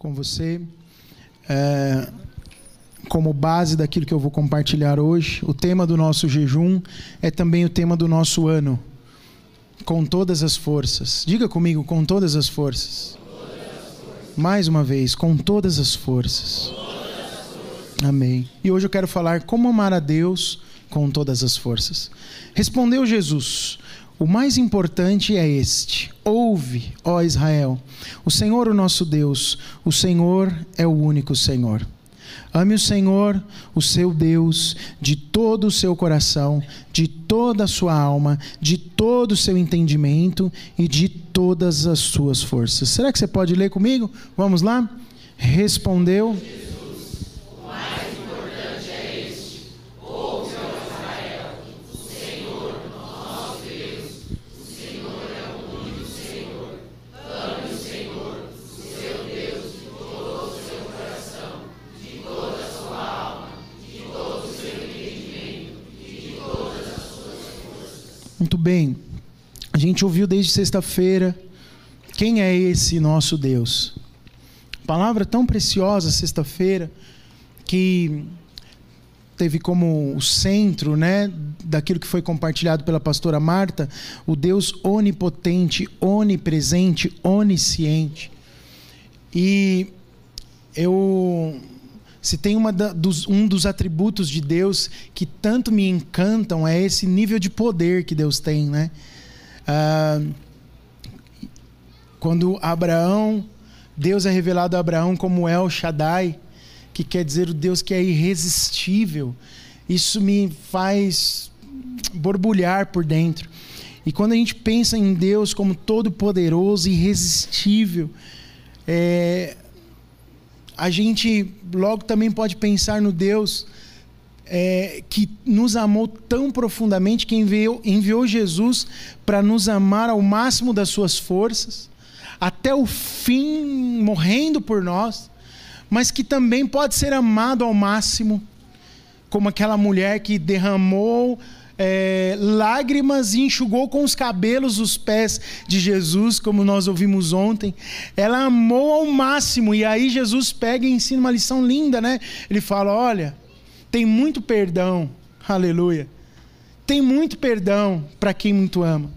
Com você. É, como base daquilo que eu vou compartilhar hoje, o tema do nosso jejum é também o tema do nosso ano. Com todas as forças. Diga comigo, com todas as forças. Mais uma vez, com todas as forças. Amém. E hoje eu quero falar como amar a Deus com todas as forças. Respondeu Jesus: o mais importante é este: ouve, ó Israel, o Senhor, o nosso Deus, o Senhor é o único Senhor. Ame o Senhor, o seu Deus, de todo o seu coração, de toda a sua alma, de todo o seu entendimento e de todas as suas forças. Será que você pode ler comigo? Vamos lá? Respondeu. Muito bem. A gente ouviu desde sexta-feira quem é esse nosso Deus. Palavra tão preciosa sexta-feira que teve como o centro, né, daquilo que foi compartilhado pela pastora Marta, o Deus onipotente, onipresente, onisciente. E eu se tem da, dos, um dos atributos de Deus que tanto me encantam é esse nível de poder que Deus tem, né? Quando Abraão, Deus é revelado a Abraão como El Shaddai, que quer dizer o Deus que é irresistível. Isso me faz borbulhar por dentro. E quando a gente pensa em Deus como todo poderoso, irresistível, é, a gente logo também pode pensar no Deus é, que nos amou tão profundamente que enviou, enviou Jesus para nos amar ao máximo das suas forças, até o fim, morrendo por nós, mas que também pode ser amado ao máximo, como aquela mulher que derramou é, lágrimas e enxugou com os cabelos os pés de Jesus, como nós ouvimos ontem. Ela amou ao máximo, e aí Jesus pega e ensina uma lição linda, né? Ele fala: Olha, tem muito perdão, aleluia. Tem muito perdão para quem muito ama.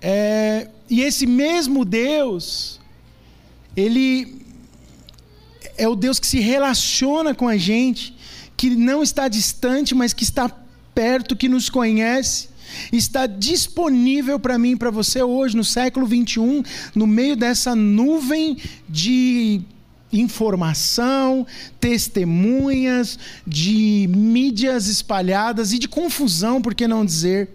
É, e esse mesmo Deus, ele é o Deus que se relaciona com a gente que não está distante, mas que está perto, que nos conhece, está disponível para mim e para você hoje, no século 21, no meio dessa nuvem de informação, testemunhas, de mídias espalhadas e de confusão, por que não dizer?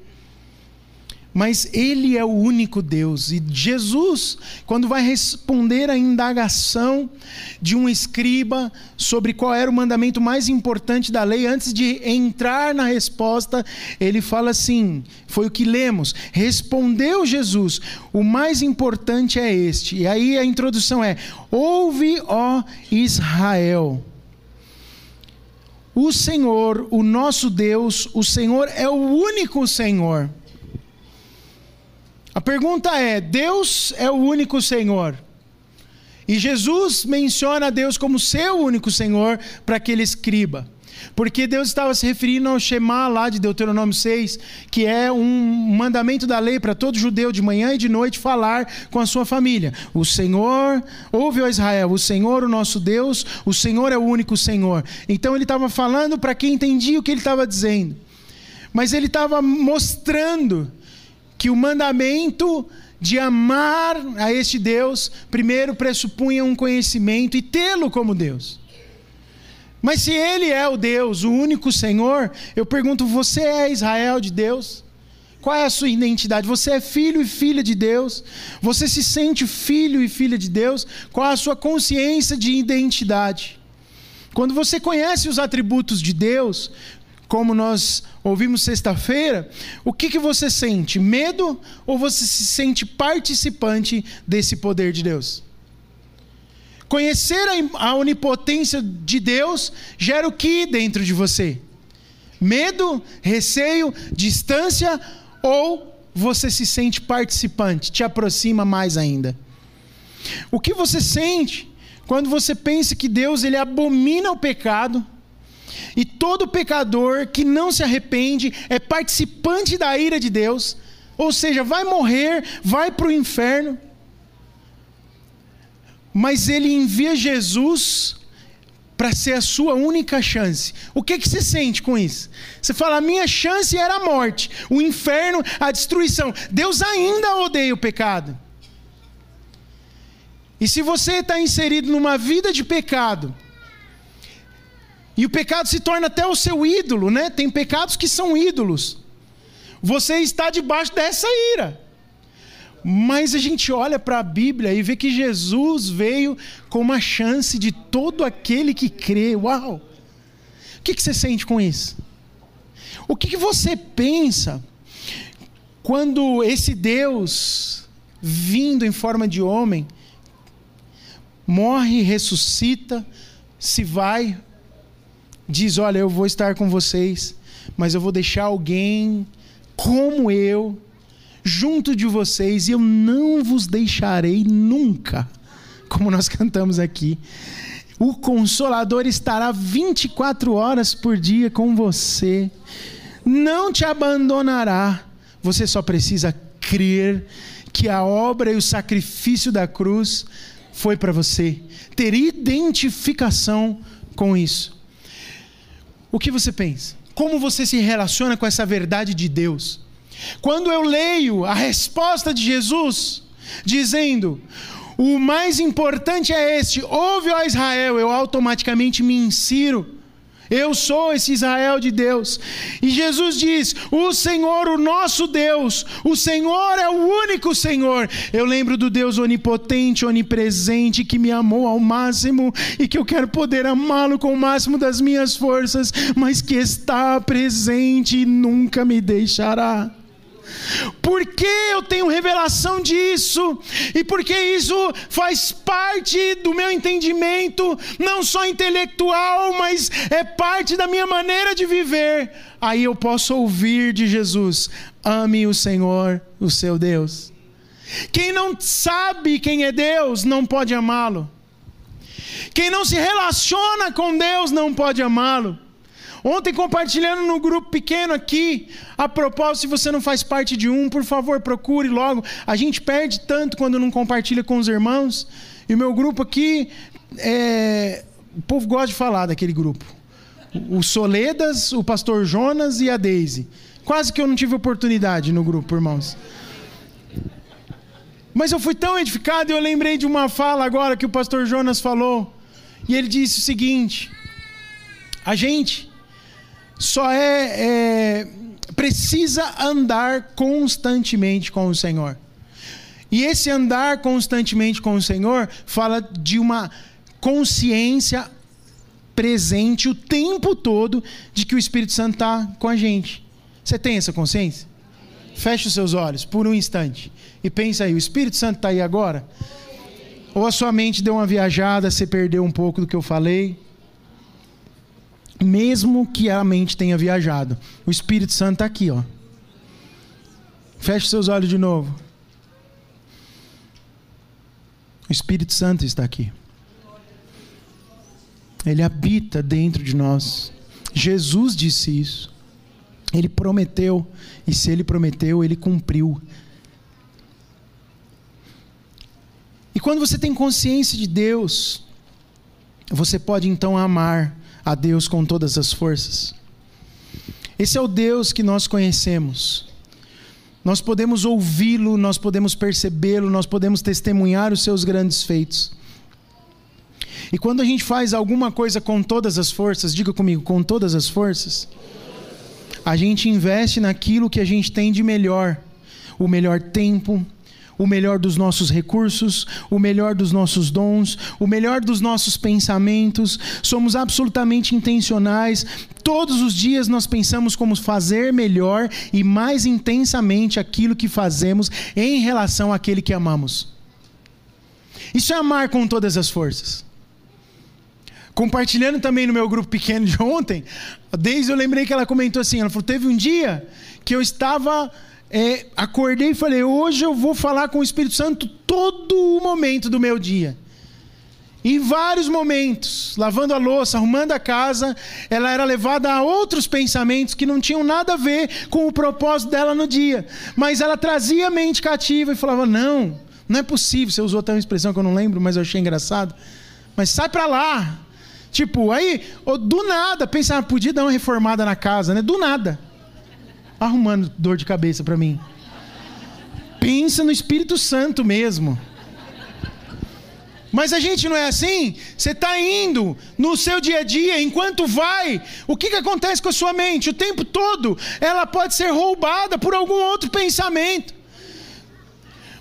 Mas Ele é o único Deus. E Jesus, quando vai responder à indagação de um escriba sobre qual era o mandamento mais importante da lei, antes de entrar na resposta, ele fala assim: foi o que lemos. Respondeu Jesus: o mais importante é este. E aí a introdução é: Ouve, ó Israel. O Senhor, o nosso Deus, o Senhor é o único Senhor. A pergunta é: Deus é o único Senhor? E Jesus menciona Deus como seu único Senhor para aquele escriba. Porque Deus estava se referindo ao Shema lá de Deuteronômio 6, que é um mandamento da lei para todo judeu de manhã e de noite falar com a sua família. O Senhor, ouve ó Israel, o Senhor, o nosso Deus, o Senhor é o único Senhor. Então ele estava falando para quem entendia o que ele estava dizendo. Mas ele estava mostrando que o mandamento de amar a este Deus, primeiro pressupunha um conhecimento e tê-lo como Deus. Mas se Ele é o Deus, o único Senhor, eu pergunto: você é Israel de Deus? Qual é a sua identidade? Você é filho e filha de Deus? Você se sente filho e filha de Deus? Qual é a sua consciência de identidade? Quando você conhece os atributos de Deus, como nós ouvimos sexta-feira, o que, que você sente? Medo ou você se sente participante desse poder de Deus? Conhecer a onipotência de Deus gera o que dentro de você? Medo, receio, distância ou você se sente participante, te aproxima mais ainda? O que você sente quando você pensa que Deus ele abomina o pecado? E todo pecador que não se arrepende é participante da ira de Deus, ou seja, vai morrer, vai para o inferno. Mas ele envia Jesus para ser a sua única chance. O que, que você sente com isso? Você fala: a minha chance era a morte, o inferno, a destruição. Deus ainda odeia o pecado. E se você está inserido numa vida de pecado, e o pecado se torna até o seu ídolo, né? Tem pecados que são ídolos. Você está debaixo dessa ira. Mas a gente olha para a Bíblia e vê que Jesus veio com uma chance de todo aquele que crê. Uau! O que, que você sente com isso? O que, que você pensa quando esse Deus, vindo em forma de homem, morre, ressuscita, se vai diz: Olha, eu vou estar com vocês, mas eu vou deixar alguém como eu junto de vocês e eu não vos deixarei nunca, como nós cantamos aqui. O Consolador estará 24 horas por dia com você, não te abandonará. Você só precisa crer que a obra e o sacrifício da cruz foi para você, ter identificação com isso. O que você pensa? Como você se relaciona com essa verdade de Deus? Quando eu leio a resposta de Jesus, dizendo: o mais importante é este, ouve, ó Israel, eu automaticamente me insiro eu sou esse Israel de Deus. E Jesus diz: O Senhor, o nosso Deus, o Senhor é o único Senhor. Eu lembro do Deus onipotente, onipresente, que me amou ao máximo e que eu quero poder amá-lo com o máximo das minhas forças, mas que está presente e nunca me deixará. Por que eu tenho revelação disso? E porque isso faz parte do meu entendimento, não só intelectual, mas é parte da minha maneira de viver. Aí eu posso ouvir de Jesus: ame o Senhor, o seu Deus. Quem não sabe quem é Deus não pode amá-lo. Quem não se relaciona com Deus não pode amá-lo. Ontem, compartilhando no grupo pequeno aqui, a propósito, se você não faz parte de um, por favor, procure logo. A gente perde tanto quando não compartilha com os irmãos. E o meu grupo aqui, é... o povo gosta de falar daquele grupo. O Soledas, o pastor Jonas e a Daisy. Quase que eu não tive oportunidade no grupo, irmãos. Mas eu fui tão edificado e eu lembrei de uma fala agora que o pastor Jonas falou. E ele disse o seguinte: a gente só é, é precisa andar constantemente com o Senhor. E esse andar constantemente com o Senhor fala de uma consciência presente o tempo todo de que o Espírito Santo está com a gente. Você tem essa consciência? Feche os seus olhos por um instante e pense aí: o Espírito Santo está aí agora? Ou a sua mente deu uma viajada, você perdeu um pouco do que eu falei? Mesmo que a mente tenha viajado. O Espírito Santo está aqui, ó. Feche seus olhos de novo. O Espírito Santo está aqui. Ele habita dentro de nós. Jesus disse isso. Ele prometeu, e se ele prometeu, ele cumpriu. E quando você tem consciência de Deus, você pode então amar a Deus com todas as forças. Esse é o Deus que nós conhecemos. Nós podemos ouvi-lo, nós podemos percebê-lo, nós podemos testemunhar os seus grandes feitos. E quando a gente faz alguma coisa com todas as forças, diga comigo, com todas as forças, a gente investe naquilo que a gente tem de melhor, o melhor tempo, o melhor dos nossos recursos, o melhor dos nossos dons, o melhor dos nossos pensamentos. Somos absolutamente intencionais. Todos os dias nós pensamos como fazer melhor e mais intensamente aquilo que fazemos em relação àquele que amamos. Isso é amar com todas as forças. Compartilhando também no meu grupo pequeno de ontem, desde eu lembrei que ela comentou assim: ela falou, teve um dia que eu estava é, acordei e falei: hoje eu vou falar com o Espírito Santo todo o momento do meu dia. Em vários momentos, lavando a louça, arrumando a casa, ela era levada a outros pensamentos que não tinham nada a ver com o propósito dela no dia. Mas ela trazia a mente cativa e falava: Não, não é possível. Você usou até uma expressão que eu não lembro, mas eu achei engraçado. Mas sai para lá. Tipo, aí, do nada, pensava, podia dar uma reformada na casa, né? Do nada arrumando dor de cabeça para mim. Pensa no Espírito Santo mesmo. Mas a gente não é assim? Você está indo no seu dia a dia, enquanto vai, o que, que acontece com a sua mente? O tempo todo ela pode ser roubada por algum outro pensamento.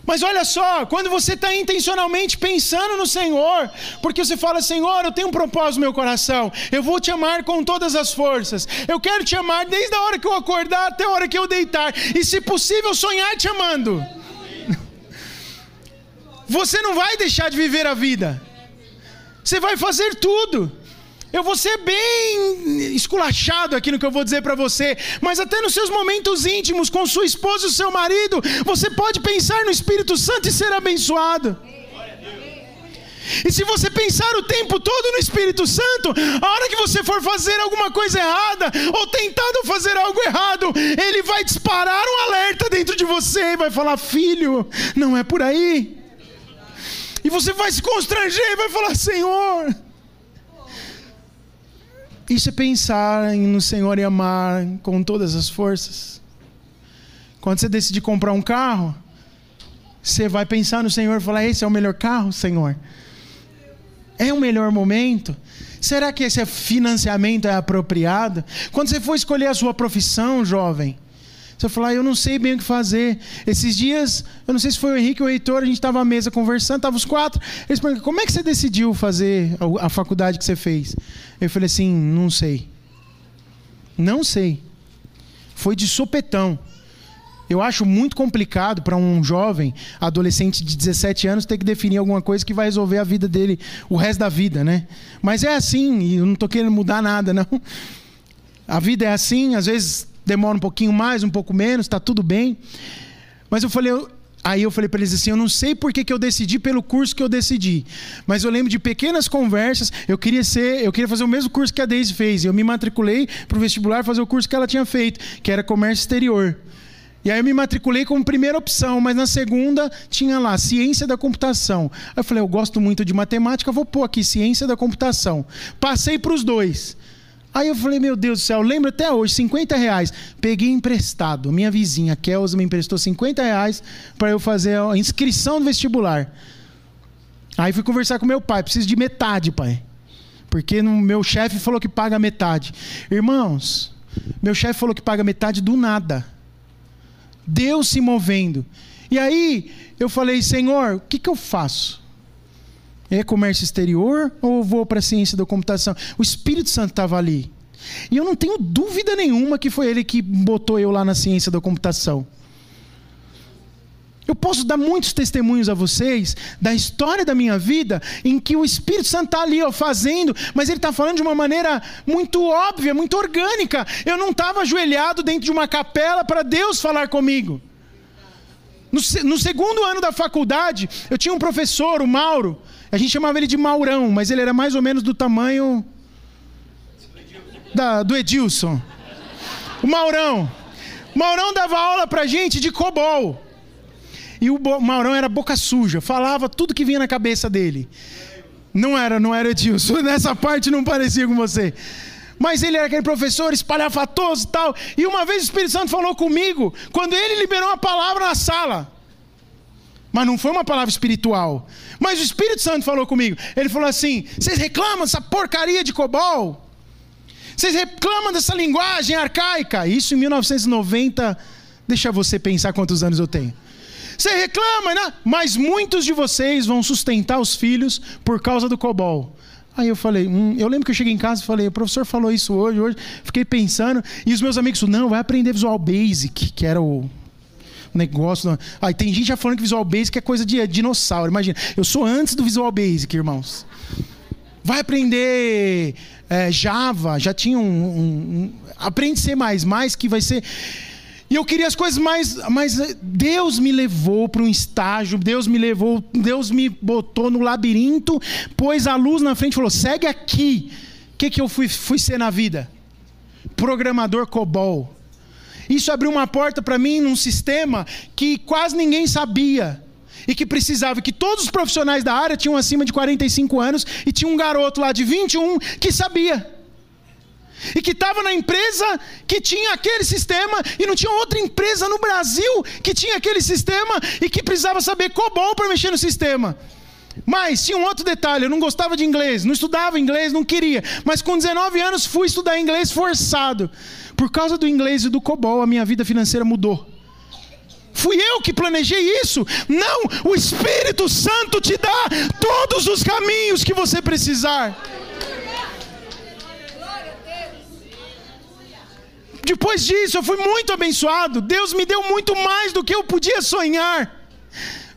Mas olha só, quando você está intencionalmente pensando no Senhor, porque você fala, Senhor, eu tenho um propósito no meu coração, eu vou te amar com todas as forças, eu quero te amar desde a hora que eu acordar até a hora que eu deitar, e se possível, sonhar te amando. Você não vai deixar de viver a vida, você vai fazer tudo. Eu vou ser bem esculachado aqui no que eu vou dizer para você, mas até nos seus momentos íntimos com sua esposa e seu marido, você pode pensar no Espírito Santo e ser abençoado. E se você pensar o tempo todo no Espírito Santo, a hora que você for fazer alguma coisa errada ou tentado fazer algo errado, ele vai disparar um alerta dentro de você e vai falar: Filho, não é por aí. E você vai se constranger e vai falar: Senhor, isso é pensar no Senhor e amar com todas as forças. Quando você decide comprar um carro, você vai pensar no Senhor e falar: esse é o melhor carro, Senhor? É o melhor momento? Será que esse financiamento é apropriado? Quando você for escolher a sua profissão, jovem, você falar, ah, eu não sei bem o que fazer. Esses dias, eu não sei se foi o Henrique ou o Heitor, a gente estava à mesa conversando, estavam os quatro. Eles perguntaram, como é que você decidiu fazer a, faculdade que você fez? Eu falei assim, não sei. Não sei. Foi de sopetão. Eu acho muito complicado para um jovem, adolescente de 17 anos, ter que definir alguma coisa que vai resolver a vida dele o resto da vida, né? Mas é assim, e eu não estou querendo mudar nada, não. A vida é assim, às vezes demora um pouquinho mais, um pouco menos, está tudo bem. Mas eu falei, aí eu falei para eles assim, eu não sei por que, que eu decidi pelo curso que eu decidi, mas eu lembro de pequenas conversas. Eu queria ser, eu queria fazer o mesmo curso que a Daisy fez. Eu me matriculei para o vestibular fazer o curso que ela tinha feito, que era comércio exterior. E aí eu me matriculei como primeira opção, mas na segunda tinha lá ciência da computação. Aí eu falei, eu gosto muito de matemática, vou pôr aqui ciência da computação. Passei para os dois. Aí eu falei, meu Deus do céu, lembro até hoje, 50 reais. Peguei emprestado. Minha vizinha, Kelsa, me emprestou 50 reais para eu fazer a inscrição no vestibular. Aí fui conversar com meu pai, preciso de metade, pai. Porque no, meu chefe falou que paga metade. Irmãos, meu chefe falou que paga metade do nada. Deus se movendo. E aí eu falei, Senhor, o que, que eu faço? É comércio exterior ou vou para a ciência da computação? O Espírito Santo estava ali. E eu não tenho dúvida nenhuma que foi ele que botou eu lá na ciência da computação. Eu posso dar muitos testemunhos a vocês da história da minha vida em que o Espírito Santo está ali ó, fazendo, mas ele está falando de uma maneira muito óbvia, muito orgânica. Eu não estava ajoelhado dentro de uma capela para Deus falar comigo. No, no, segundo ano da faculdade, eu tinha um professor, o Mauro, a gente chamava ele de Maurão, mas ele era mais ou menos do tamanho da, do Edilson. O Maurão. O Maurão dava aula pra gente de cobol. E o Maurão era boca suja, falava tudo que vinha na cabeça dele. Não era, não era Edilson. Nessa parte não parecia com você. Mas ele era aquele professor espalhafatoso e tal. E uma vez o Espírito Santo falou comigo, quando ele liberou uma palavra na sala. Mas não foi uma palavra espiritual. Mas o Espírito Santo falou comigo. Ele falou assim: vocês reclamam dessa porcaria de cobol? Vocês reclamam dessa linguagem arcaica. Isso em 1990. Deixa você pensar quantos anos eu tenho. Você reclama, né? Mas muitos de vocês vão sustentar os filhos por causa do COBOL. Aí eu falei, hum, eu lembro que eu cheguei em casa e falei, o professor falou isso hoje, hoje. Fiquei pensando, e os meus amigos, não, vai aprender Visual Basic, que era o negócio. Aí tem gente já falando que Visual Basic é coisa de dinossauro. Imagina, eu sou antes do Visual Basic, irmãos. Vai aprender é, Java, já tinha um, um, um, Aprende C, que vai ser. E eu queria as coisas mais. Mas Deus me levou para um estágio, Deus me levou, Deus me botou no labirinto, pôs a luz na frente e falou: segue aqui. O que, que eu fui, fui ser na vida? Programador COBOL. Isso abriu uma porta para mim num sistema que quase ninguém sabia e que precisava que todos os profissionais da área tinham acima de 45 anos e tinha um garoto lá de 21 que sabia. E que estava na empresa que tinha aquele sistema e não tinha outra empresa no Brasil que tinha aquele sistema e que precisava saber COBOL para mexer no sistema. Mas tinha um outro detalhe, eu não gostava de inglês, não estudava inglês, não queria. Mas com 19 anos fui estudar inglês forçado. Por causa do inglês e do COBOL, a minha vida financeira mudou. Fui eu que planejei isso? Não, o Espírito Santo te dá todos os caminhos que você precisar. Depois disso, eu fui muito abençoado. Deus me deu muito mais do que eu podia sonhar.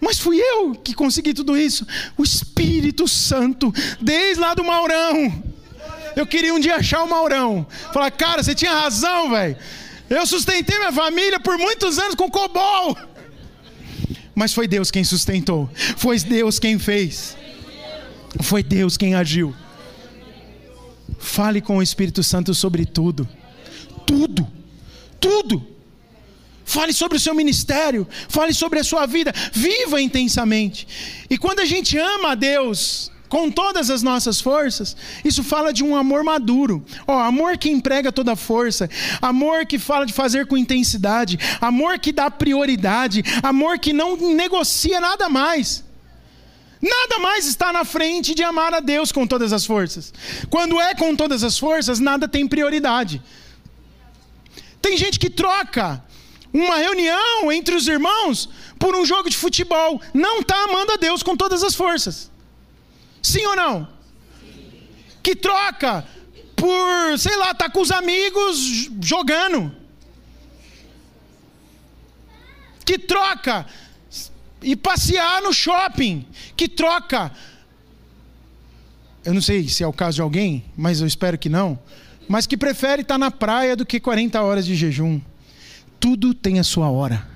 Mas fui eu que consegui tudo isso. O Espírito Santo, desde lá do Maurão. Eu queria um dia achar o Maurão. Falar, cara, você tinha razão, velho. Eu sustentei minha família por muitos anos com cobol. Mas foi Deus quem sustentou. Foi Deus quem fez. Foi Deus quem agiu. Fale com o Espírito Santo sobre tudo. Tudo. Tudo. Fale sobre o seu ministério, fale sobre a sua vida, viva intensamente. E quando a gente ama a Deus, com todas as nossas forças, isso fala de um amor maduro. Ó, amor que emprega toda a força, amor que fala de fazer com intensidade, amor que dá prioridade, amor que não negocia nada mais. Nada mais está na frente de amar a Deus com todas as forças. Quando é com todas as forças, nada tem prioridade. Tem gente que troca uma reunião entre os irmãos por um jogo de futebol. Não está amando a Deus com todas as forças. Sim ou não? Que troca por, sei lá, tá com os amigos jogando. Que troca e passear no shopping. Que troca. Eu não sei se é o caso de alguém, mas eu espero que não. Mas que prefere estar na praia do que 40 horas de jejum. Tudo tem a sua hora.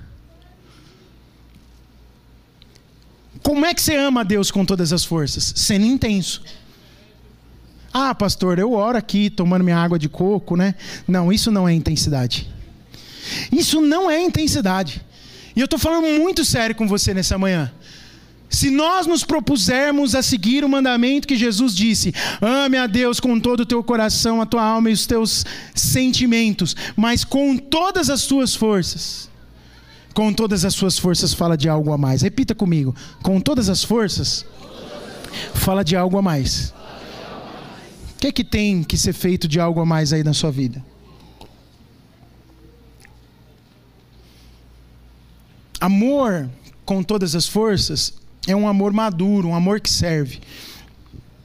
Como é que você ama a Deus com todas as forças? Sendo intenso. Ah, pastor, eu oro aqui tomando minha água de coco, né? Não, isso não é intensidade. Isso não é intensidade. E eu estou falando muito sério com você nessa manhã. Se nós nos propusermos a seguir o mandamento que Jesus disse: ame a Deus com todo o teu coração, a tua alma e os teus sentimentos, mas com todas as tuas forças com todas as suas forças fala de algo a mais. Repita comigo. Com todas as forças fala de algo a mais. O que é que tem que ser feito de algo a mais aí na sua vida? Amor com todas as forças é um amor maduro, um amor que serve.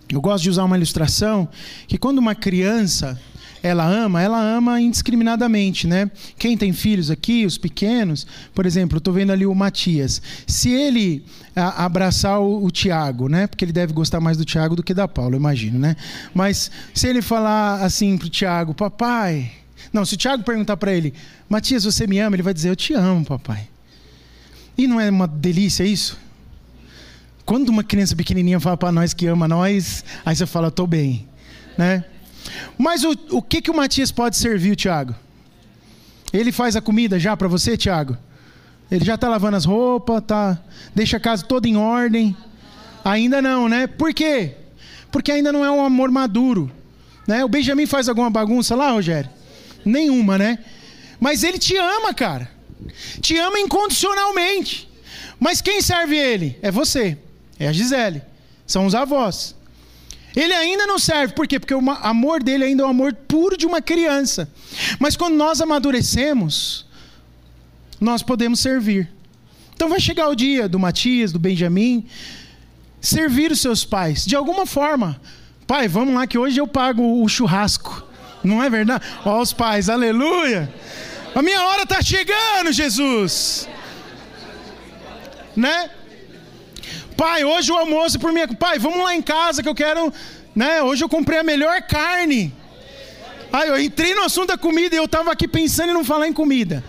Eu gosto de usar uma ilustração que quando uma criança ela ama, ela ama indiscriminadamente, né? Quem tem filhos aqui, os pequenos, por exemplo, estou vendo ali o Matias. Se ele a, abraçar o, o Tiago, né? Porque ele deve gostar mais do Tiago do que da Paula, imagino, né? Mas se ele falar assim pro Tiago, papai. Não, se o Tiago perguntar para ele, Matias, você me ama? Ele vai dizer, eu te amo, papai. E não é uma delícia isso? Quando uma criança pequenininha fala para nós que ama nós, aí você fala, estou bem, né? Mas o, o que, que o Matias pode servir, Tiago? Ele faz a comida já para você, Tiago? Ele já está lavando as roupas, tá, deixa a casa toda em ordem? Ainda não, né? Por quê? Porque ainda não é um amor maduro. Né? O Benjamin faz alguma bagunça lá, Rogério? Nenhuma, né? Mas ele te ama, cara. Te ama incondicionalmente. Mas quem serve ele? É você. É a Gisele. São os avós. Ele ainda não serve, por quê? Porque o amor dele ainda é o amor puro de uma criança. Mas quando nós amadurecemos, nós podemos servir. Então vai chegar o dia do Matias, do Benjamin, servir os seus pais, de alguma forma. Pai, vamos lá que hoje eu pago o churrasco. Não é verdade? Ó, os pais, aleluia! A minha hora está chegando, Jesus! Né? Pai, hoje o almoço por minha. Pai, vamos lá em casa que eu quero. Né? Hoje eu comprei a melhor carne. Aí eu entrei no assunto da comida e eu estava aqui pensando em não falar em comida.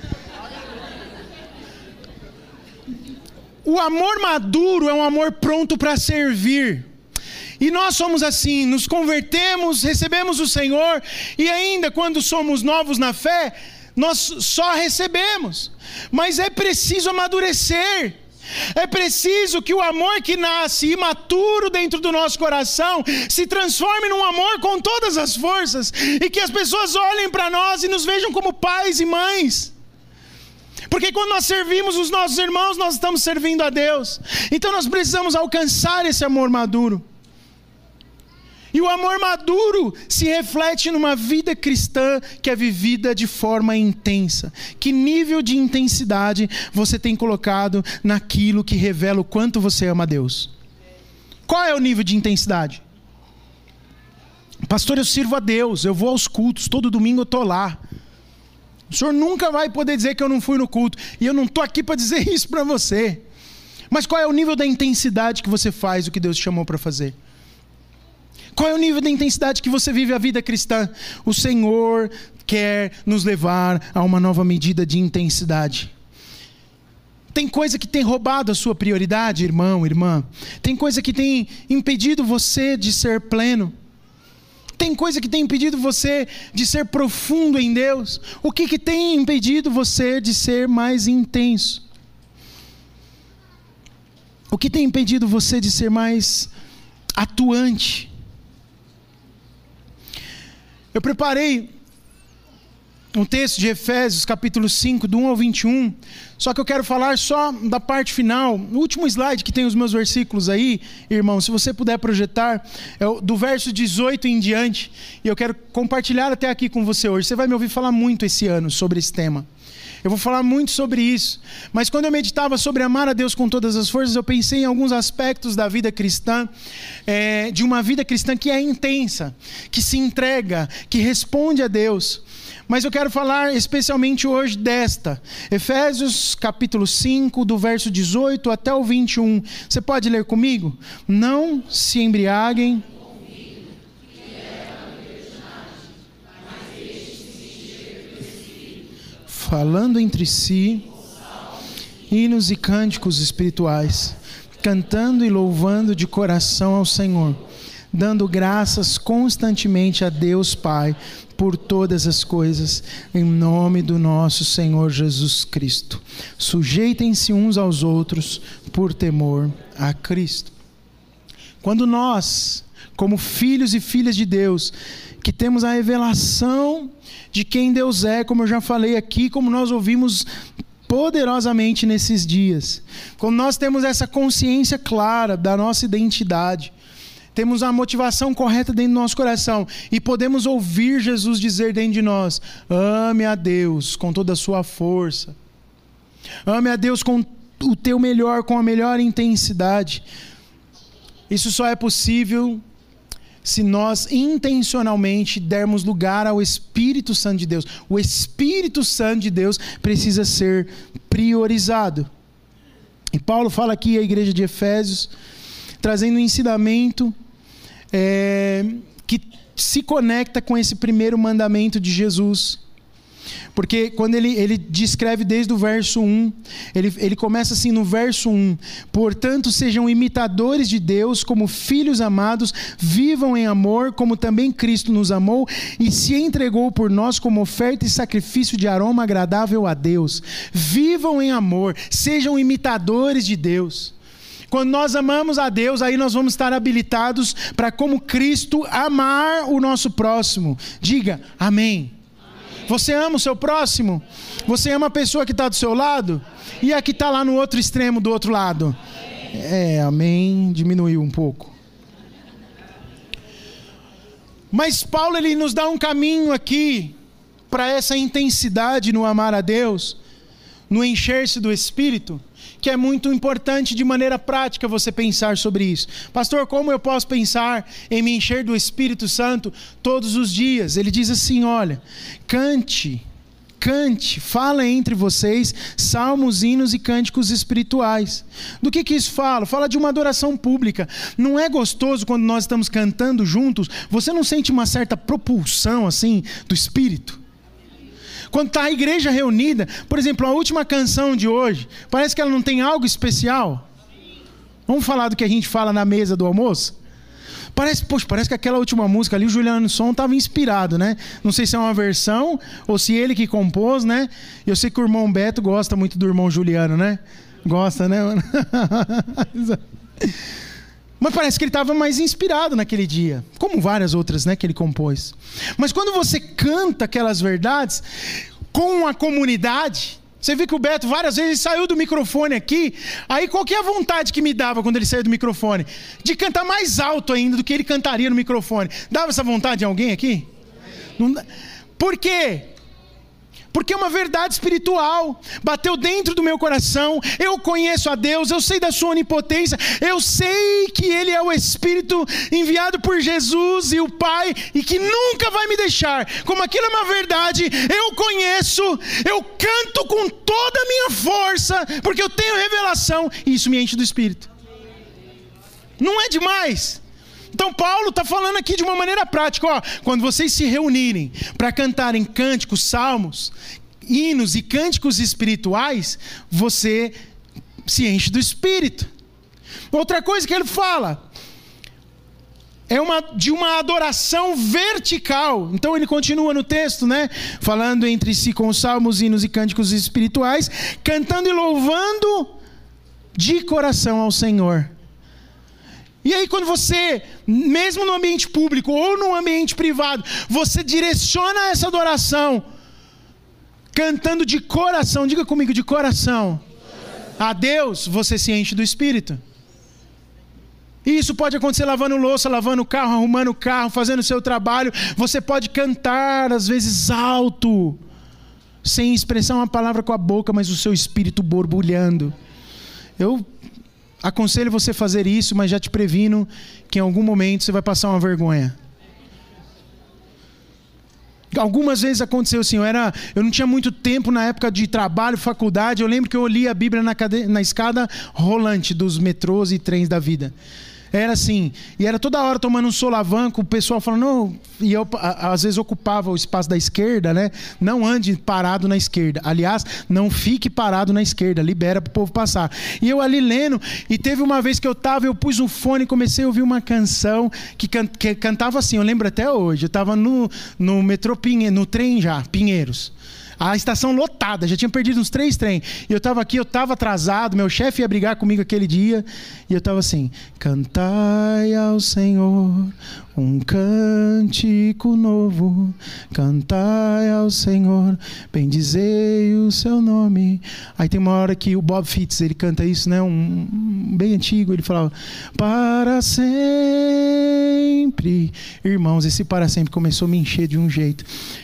O amor maduro é um amor pronto para servir. E nós somos assim, nos convertemos, recebemos o Senhor, e ainda quando somos novos na fé, nós só recebemos. Mas é preciso amadurecer. É preciso que o amor que nasce imaturo dentro do nosso coração se transforme num amor com todas as forças e que as pessoas olhem para nós e nos vejam como pais e mães. Porque quando nós servimos os nossos irmãos, nós estamos servindo a Deus. Então nós precisamos alcançar esse amor maduro. E o amor maduro se reflete numa vida cristã que é vivida de forma intensa. Que nível de intensidade você tem colocado naquilo que revela o quanto você ama a Deus? Qual é o nível de intensidade? Pastor, eu sirvo a Deus, eu vou aos cultos, todo domingo eu estou lá. O senhor nunca vai poder dizer que eu não fui no culto. E eu não estou aqui para dizer isso para você. Mas qual é o nível da intensidade que você faz o que Deus te chamou para fazer? Qual é o nível de intensidade que você vive a vida cristã? O Senhor quer nos levar a uma nova medida de intensidade. Tem coisa que tem roubado a sua prioridade, irmão, irmã. Tem coisa que tem impedido você de ser pleno. Tem coisa que tem impedido você de ser profundo em Deus. O que, que tem impedido você de ser mais intenso? O que tem impedido você de ser mais atuante? Eu preparei um texto de Efésios, capítulo 5, do 1 ao 21. Só que eu quero falar só da parte final. O último slide que tem os meus versículos aí, irmão, se você puder projetar, é do verso 18 em diante. E eu quero compartilhar até aqui com você hoje. Você vai me ouvir falar muito esse ano sobre esse tema. Eu vou falar muito sobre isso. Mas quando eu meditava sobre amar a Deus com todas as forças, eu pensei em alguns aspectos da vida cristã, é, de uma vida cristã que é intensa, que se entrega, que responde a Deus. Mas eu quero falar especialmente hoje desta. Efésios capítulo 5, do verso 18 até o 21. Você pode ler comigo? Não se embriaguem falando entre si hinos e cânticos espirituais, cantando e louvando de coração ao Senhor, dando graças constantemente a Deus Pai por todas as coisas, em nome do nosso Senhor Jesus Cristo. Sujeitem-se uns aos outros por temor a Cristo. Quando nós, como filhos e filhas de Deus, que temos a revelação de quem Deus é, como eu já falei aqui, como nós ouvimos poderosamente nesses dias. Quando nós temos essa consciência clara da nossa identidade, temos a motivação correta dentro do nosso coração e podemos ouvir Jesus dizer dentro de nós: ame a Deus com toda a sua força, ame a Deus com o teu melhor, com a melhor intensidade. Isso só é possível se nós intencionalmente dermos lugar ao Espírito Santo de Deus. O Espírito Santo de Deus precisa ser priorizado. E Paulo fala aqui à igreja de Efésios, trazendo um ensinamento é, que se conecta com esse primeiro mandamento de Jesus porque quando ele, ele descreve desde o verso 1, ele, ele começa assim no verso 1: Portanto, sejam imitadores de Deus como filhos amados, vivam em amor, como também Cristo nos amou e se entregou por nós como oferta e sacrifício de aroma agradável a Deus. Vivam em amor, sejam imitadores de Deus. Quando nós amamos a Deus, aí nós vamos estar habilitados para, como Cristo, amar o nosso próximo. Diga amém. Você ama o seu próximo? Você ama a pessoa que está do seu lado? E a que está lá no outro extremo do outro lado? É, amém. Diminuiu um pouco. Mas Paulo ele nos dá um caminho aqui para essa intensidade no amar a Deus, no encher-se do Espírito, que é muito importante de maneira prática você pensar sobre isso. Pastor, como eu posso pensar em me encher do Espírito Santo todos os dias? Ele diz assim: olha, cante cante, fala entre vocês salmos, hinos e cânticos espirituais. Do que que isso fala? Fala de uma adoração pública. Não é gostoso quando nós estamos cantando juntos? Você não sente uma certa propulsão assim do espírito? Quando está a igreja reunida, por exemplo, a última canção de hoje, parece que ela não tem algo especial. Vamos falar do que a gente fala na mesa do almoço? Parece, poxa, parece que aquela última música ali, o Juliano Som estava inspirado, né? Não sei se é uma versão ou se ele que compôs, né? Eu sei que o irmão Beto gosta muito do irmão Juliano, né? Gosta, né? Mas parece que ele estava mais inspirado naquele dia, como várias outras, né, que ele compôs. Mas quando você canta aquelas verdades com a comunidade, você viu que o Beto várias vezes saiu do microfone aqui. Aí qual que é a vontade que me dava quando ele saiu do microfone? De cantar mais alto ainda do que ele cantaria no microfone. Dava essa vontade em alguém aqui? Não... Por quê? Porque é uma verdade espiritual, bateu dentro do meu coração. Eu conheço a Deus, eu sei da Sua onipotência, eu sei que Ele é o Espírito enviado por Jesus e o Pai e que nunca vai me deixar. Como aquilo é uma verdade, eu conheço, eu canto com toda a minha força, porque eu tenho revelação e isso me enche do Espírito. Não é demais? Então Paulo está falando aqui de uma maneira prática, ó, quando vocês se reunirem para cantarem cânticos, salmos, hinos e cânticos espirituais, você se enche do Espírito. Outra coisa que ele fala é uma, de uma adoração vertical. Então ele continua no texto, né? Falando entre si com salmos, hinos e cânticos espirituais, cantando e louvando de coração ao Senhor. E aí, quando você, mesmo no ambiente público ou no ambiente privado, você direciona essa adoração, cantando de coração, diga comigo, de coração, a Deus, você se enche do Espírito. E isso pode acontecer lavando louça, lavando o carro, arrumando o carro, fazendo o seu trabalho. Você pode cantar, às vezes alto, sem expressar uma palavra com a boca, mas o seu espírito borbulhando. Eu Aconselho você a fazer isso, mas já te previno que em algum momento você vai passar uma vergonha. Algumas vezes aconteceu assim, eu, era, eu não tinha muito tempo na época de trabalho, faculdade. Eu lembro que eu li a Bíblia na, cade... na escada rolante dos metrôs e trens da vida. Era assim, e era toda hora tomando um solavanco, o pessoal falando, não, e eu às vezes ocupava o espaço da esquerda, né? Não ande parado na esquerda. Aliás, não fique parado na esquerda, libera para o povo passar. E eu ali lendo, e teve uma vez que eu tava, eu pus um fone e comecei a ouvir uma canção que, can, que cantava assim, eu lembro até hoje. Eu estava no, no metrô Pinhe, no trem já, Pinheiros a estação lotada, já tinha perdido uns três trens. E eu estava aqui, eu estava atrasado, meu chefe ia brigar comigo aquele dia, e eu estava assim: Cantai ao Senhor um cântico novo, cantai ao Senhor, bendizei o seu nome. Aí tem uma hora que o Bob Fitts, ele canta isso, né, um bem antigo, ele falava: Para sempre. Irmãos, esse para sempre começou a me encher de um jeito.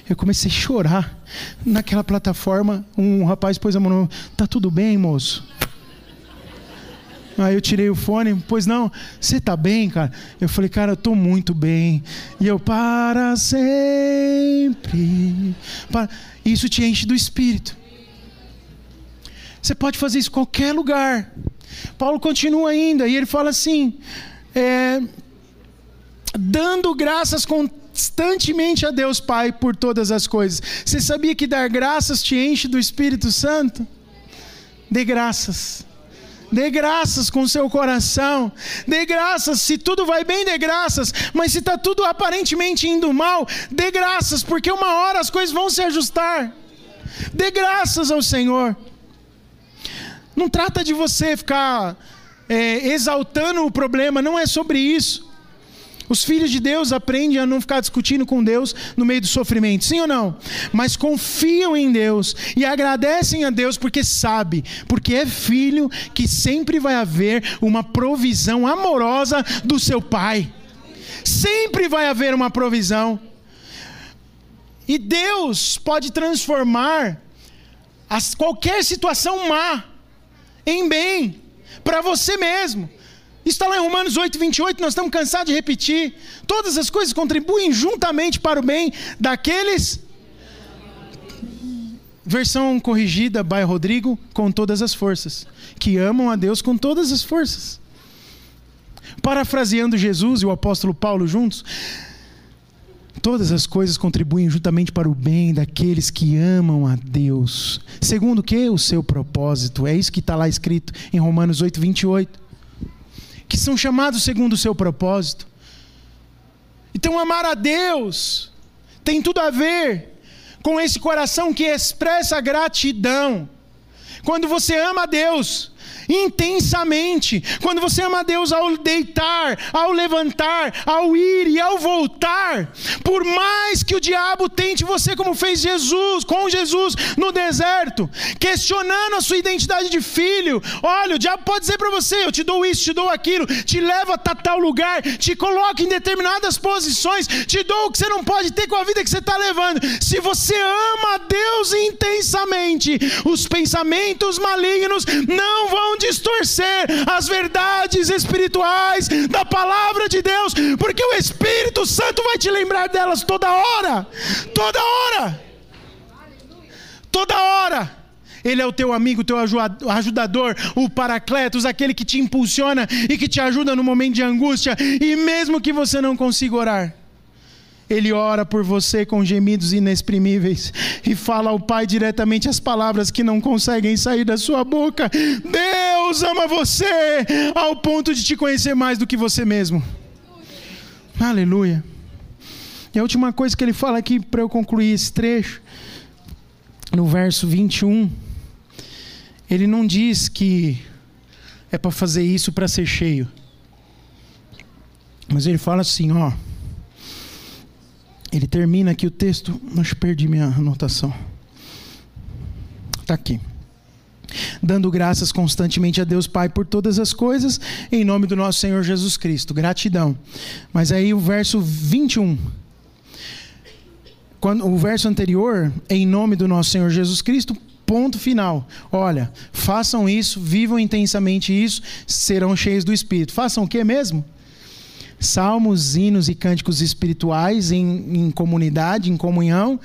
Eu comecei a chorar naquela plataforma. Um rapaz pôs a mão, tá tudo bem, moço? Aí eu tirei o fone, pois não, você tá bem, cara? Eu falei, cara, eu tô muito bem. E eu, para sempre. Para... Isso te enche do espírito. Você pode fazer isso em qualquer lugar. Paulo continua ainda, e ele fala assim: é, dando graças constantemente a Deus Pai por todas as coisas. Você sabia que dar graças te enche do Espírito Santo? Dê graças. Dê graças com seu coração. Dê graças. Se tudo vai bem, dê graças. Mas se está tudo aparentemente indo mal, dê graças, porque uma hora as coisas vão se ajustar. Dê graças ao Senhor. Não trata de você ficar é, exaltando o problema, não é sobre isso. Os filhos de Deus aprendem a não ficar discutindo com Deus no meio do sofrimento, sim ou não? Mas confiam em Deus e agradecem a Deus porque sabe, porque é filho que sempre vai haver uma provisão amorosa do seu pai. Sempre vai haver uma provisão. E Deus pode transformar as, qualquer situação má em bem para você mesmo. Está lá em Romanos 8, 28, nós estamos cansados de repetir. Todas as coisas contribuem juntamente para o bem daqueles. Versão corrigida by Rodrigo, com todas as forças. Que amam a Deus com todas as forças. Parafraseando Jesus e o apóstolo Paulo juntos, todas as coisas contribuem juntamente para o bem daqueles que amam a Deus. Segundo o que? O seu propósito. É isso que está lá escrito em Romanos 8, 28. Que são chamados segundo o seu propósito. Então, amar a Deus tem tudo a ver com esse coração que expressa gratidão. Quando você ama a Deus, intensamente. Quando você ama a Deus ao deitar, ao levantar, ao ir e ao voltar, por mais que o diabo tente você, como fez Jesus, com Jesus no deserto, questionando a sua identidade de filho. Olha, o diabo pode dizer para você: Eu te dou isso, te dou aquilo, te levo a tal lugar, te coloco em determinadas posições, te dou o que você não pode ter com a vida que você está levando. Se você ama a Deus intensamente, os pensamentos malignos não vão distorcer as verdades espirituais da palavra de Deus, porque o Espírito Santo vai te lembrar delas toda hora. Toda hora. Toda hora. Ele é o teu amigo, teu ajudador, o paracletos, aquele que te impulsiona e que te ajuda no momento de angústia, e mesmo que você não consiga orar ele ora por você com gemidos inexprimíveis e fala ao Pai diretamente as palavras que não conseguem sair da sua boca. Deus ama você ao ponto de te conhecer mais do que você mesmo. Aleluia. E a última coisa que ele fala aqui para eu concluir esse trecho, no verso 21, ele não diz que é para fazer isso para ser cheio. Mas ele fala assim, ó, ele termina aqui o texto, mas perdi minha anotação. Está aqui. Dando graças constantemente a Deus Pai por todas as coisas, em nome do nosso Senhor Jesus Cristo. Gratidão. Mas aí o verso 21. Quando, o verso anterior, em nome do nosso Senhor Jesus Cristo, ponto final. Olha, façam isso, vivam intensamente isso, serão cheios do Espírito. Façam o que mesmo? Salmos, hinos e cânticos espirituais em, em comunidade, em comunhão.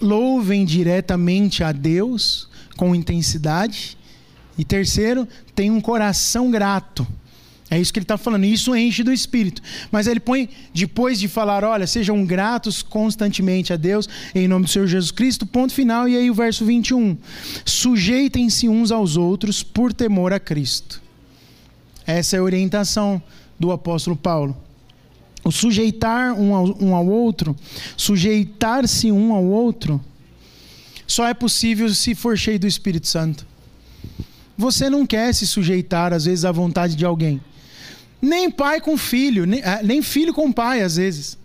Louvem diretamente a Deus com intensidade. E terceiro, tem um coração grato. É isso que ele está falando. Isso enche do Espírito. Mas ele põe, depois de falar, olha, sejam gratos constantemente a Deus, em nome do Senhor Jesus Cristo, ponto final. E aí o verso 21. Sujeitem-se uns aos outros por temor a Cristo. Essa é a orientação do apóstolo Paulo. O sujeitar um ao, um ao outro, sujeitar-se um ao outro, só é possível se for cheio do Espírito Santo. Você não quer se sujeitar, às vezes, à vontade de alguém. Nem pai com filho, nem, ah, nem filho com pai, às vezes.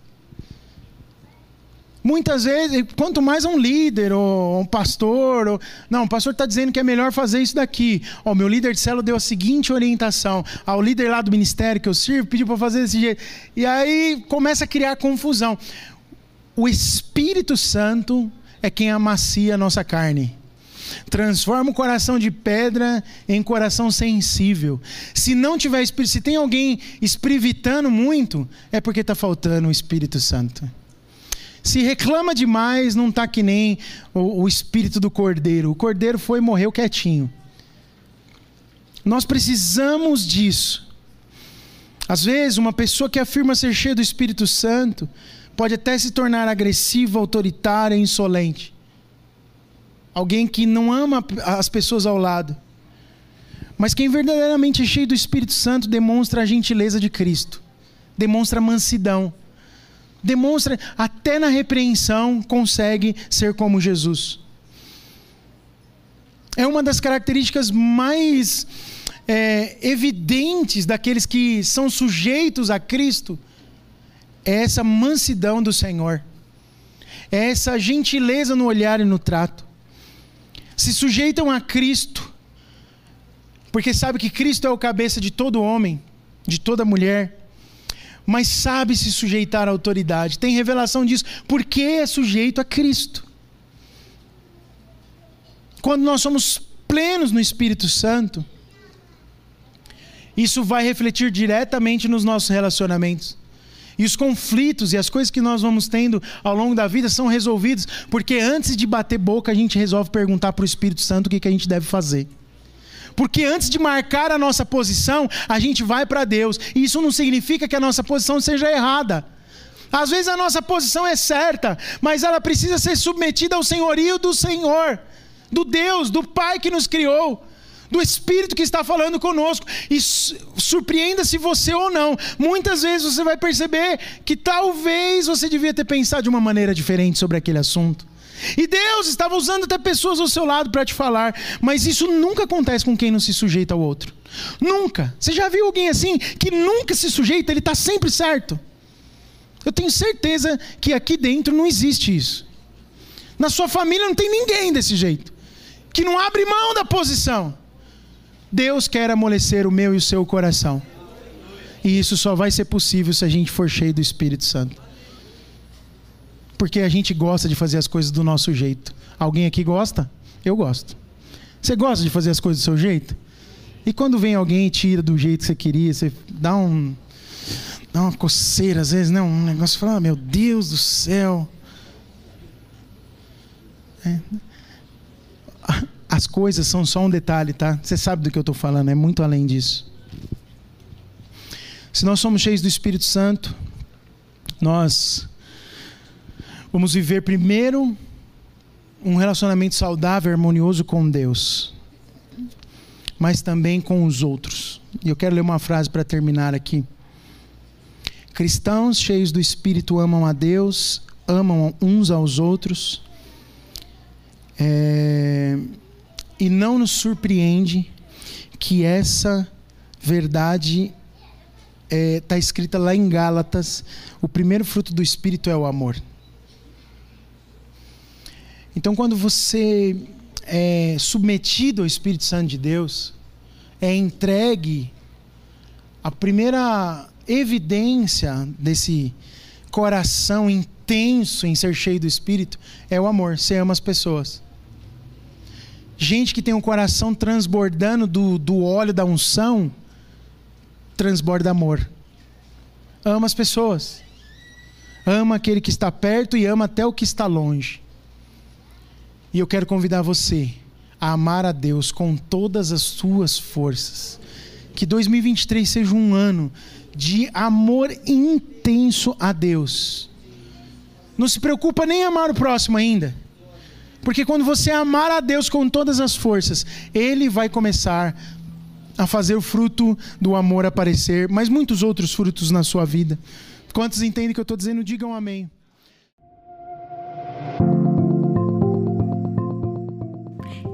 Muitas vezes, quanto mais um líder ou um pastor, ou, não, o pastor está dizendo que é melhor fazer isso daqui. O meu líder de célula deu a seguinte orientação. Ao líder lá do ministério que eu sirvo pediu para fazer desse jeito. E aí começa a criar confusão. O Espírito Santo é quem amacia a nossa carne. Transforma o coração de pedra em coração sensível. Se não tiver se tem alguém esprivitando muito, é porque está faltando o Espírito Santo. Se reclama demais, não está que nem o, o espírito do cordeiro. O cordeiro foi e morreu quietinho. Nós precisamos disso. Às vezes, uma pessoa que afirma ser cheia do Espírito Santo pode até se tornar agressiva, autoritária, insolente. Alguém que não ama as pessoas ao lado. Mas quem verdadeiramente é cheio do Espírito Santo demonstra a gentileza de Cristo, demonstra mansidão demonstra, até na repreensão, consegue ser como Jesus. É uma das características mais é, evidentes daqueles que são sujeitos a Cristo. É essa mansidão do Senhor. É essa gentileza no olhar e no trato. Se sujeitam a Cristo, porque sabe que Cristo é o cabeça de todo homem, de toda mulher mas sabe se sujeitar à autoridade. Tem revelação disso, porque é sujeito a Cristo. Quando nós somos plenos no Espírito Santo, isso vai refletir diretamente nos nossos relacionamentos. E os conflitos e as coisas que nós vamos tendo ao longo da vida são resolvidos, porque antes de bater boca, a gente resolve perguntar para o Espírito Santo o que, que a gente deve fazer. Porque antes de marcar a nossa posição, a gente vai para Deus. E isso não significa que a nossa posição seja errada. Às vezes a nossa posição é certa, mas ela precisa ser submetida ao senhorio do Senhor, do Deus, do Pai que nos criou do Espírito que está falando conosco. E surpreenda-se você ou não. Muitas vezes você vai perceber que talvez você devia ter pensado de uma maneira diferente sobre aquele assunto. E Deus estava usando até pessoas ao seu lado para te falar, mas isso nunca acontece com quem não se sujeita ao outro. Nunca. Você já viu alguém assim que nunca se sujeita, ele está sempre certo? Eu tenho certeza que aqui dentro não existe isso. Na sua família não tem ninguém desse jeito, que não abre mão da posição. Deus quer amolecer o meu e o seu coração. E isso só vai ser possível se a gente for cheio do Espírito Santo. Porque a gente gosta de fazer as coisas do nosso jeito. Alguém aqui gosta? Eu gosto. Você gosta de fazer as coisas do seu jeito? E quando vem alguém e tira do jeito que você queria, você dá um dá uma coceira às vezes, não, um negócio fala, ah, meu Deus do céu. É as coisas são só um detalhe, tá? Você sabe do que eu estou falando, é muito além disso. Se nós somos cheios do Espírito Santo, nós vamos viver primeiro um relacionamento saudável, harmonioso com Deus, mas também com os outros. E eu quero ler uma frase para terminar aqui. Cristãos cheios do Espírito amam a Deus, amam uns aos outros. É e não nos surpreende que essa verdade está é, tá escrita lá em Gálatas: o primeiro fruto do Espírito é o amor. Então, quando você é submetido ao Espírito Santo de Deus, é entregue a primeira evidência desse coração intenso em ser cheio do Espírito é o amor. Você ama as pessoas. Gente que tem um coração transbordando do, do óleo da unção, transborda amor. Ama as pessoas. Ama aquele que está perto e ama até o que está longe. E eu quero convidar você a amar a Deus com todas as suas forças. Que 2023 seja um ano de amor intenso a Deus. Não se preocupa nem amar o próximo ainda. Porque quando você amar a Deus com todas as forças, Ele vai começar a fazer o fruto do amor aparecer, mas muitos outros frutos na sua vida. Quantos entendem o que eu estou dizendo? Digam amém.